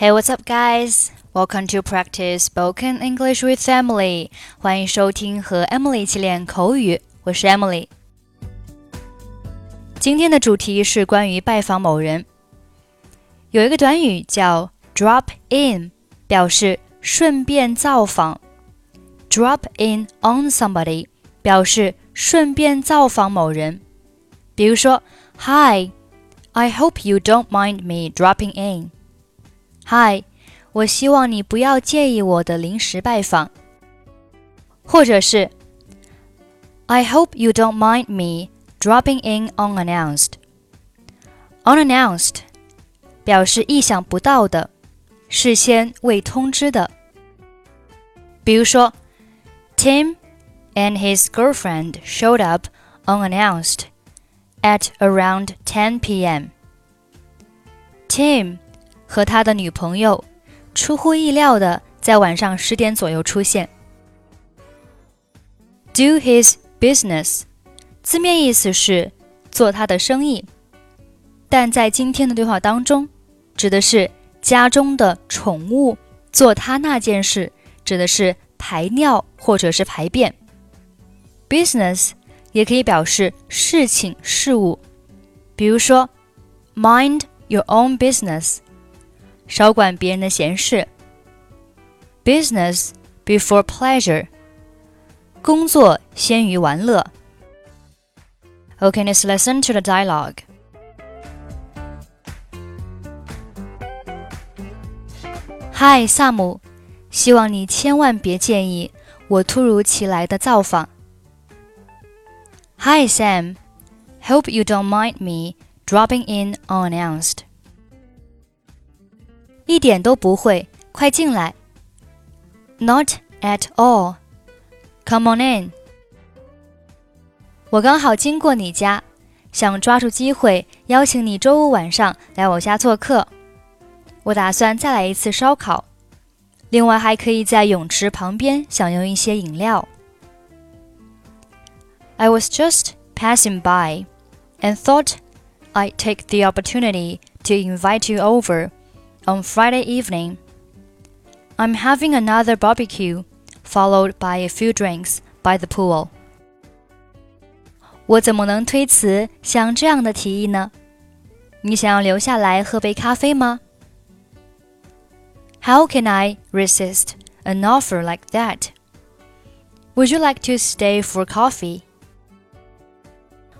Hey, what's up, guys? Welcome to practice spoken English with Emily. 欢迎收听和 Emily 一起练口语。我是 Emily。今天的主题是关于拜访某人。有一个短语叫 drop in，表示顺便造访。drop in on somebody 表示顺便造访某人。比如说，Hi, I hope you don't mind me dropping in. 嗨，我希望你不要介意我的临时拜访，或者是 I hope you don't mind me dropping in unannounced. Unannounced 表示意想不到的，事先未通知的。比如说，Tim and his girlfriend showed up unannounced at around 10 p.m. Tim 和他的女朋友出乎意料的在晚上十点左右出现。Do his business，字面意思是做他的生意，但在今天的对话当中，指的是家中的宠物做他那件事，指的是排尿或者是排便。Business 也可以表示事情、事物，比如说，Mind your own business。少管别人的闲事。Business before pleasure，工作先于玩乐。Okay, let's listen to the dialogue. Hi, 萨姆，希望你千万别介意我突如其来的造访。Hi, Sam. Hope you don't mind me dropping in unannounced. 一点都不会，快进来。Not at all. Come on in. 我刚好经过你家，想抓住机会邀请你周五晚上来我家做客。我打算再来一次烧烤，另外还可以在泳池旁边享用一些饮料。I was just passing by and thought I'd take the opportunity to invite you over on Friday evening. I'm having another barbecue, followed by a few drinks by the pool. 我怎么能推辞像这样的提议呢？你想要留下来喝杯咖啡吗？How can I resist an offer like that? Would you like to stay for coffee?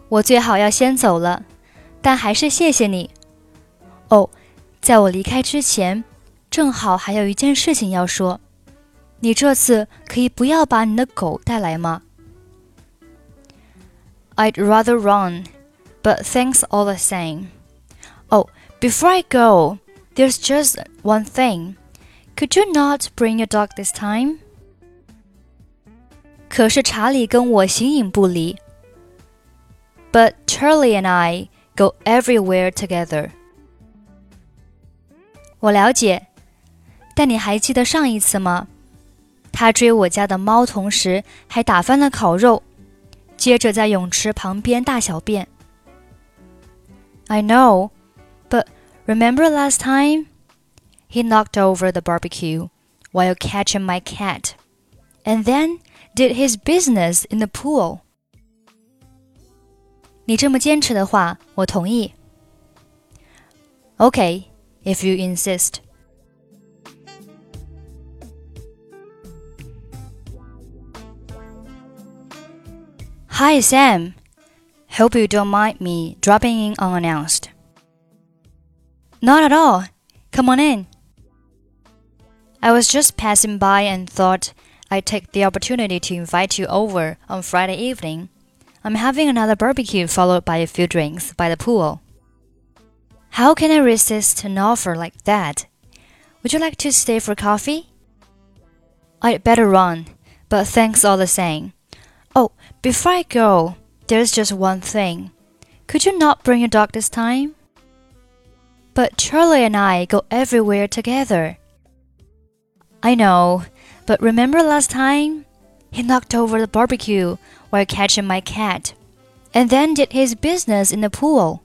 我最好要先走了，但还是谢谢你。哦。 在我离开之前，正好还有一件事情要说。你这次可以不要把你的狗带来吗？I'd rather run, but thanks all the same. Oh, before I go, there's just one thing. Could you not bring your dog this time? 可是查理跟我形影不离。But Charlie and I go everywhere together. 我了解，但你还记得上一次吗？他追我家的猫，同时还打翻了烤肉，接着在泳池旁边大小便。I know, but remember last time? He knocked over the barbecue while catching my cat, and then did his business in the pool. 你这么坚持的话，我同意。Okay if you insist. Hi, Sam. Hope you don't mind me dropping in unannounced. Not at all. Come on in. I was just passing by and thought I'd take the opportunity to invite you over on Friday evening. I'm having another barbecue followed by a few drinks by the pool. How can I resist an offer like that? Would you like to stay for coffee? I'd better run, but thanks all the same. Oh, before I go, there's just one thing. Could you not bring your dog this time? But Charlie and I go everywhere together. I know, but remember last time? He knocked over the barbecue while catching my cat, and then did his business in the pool.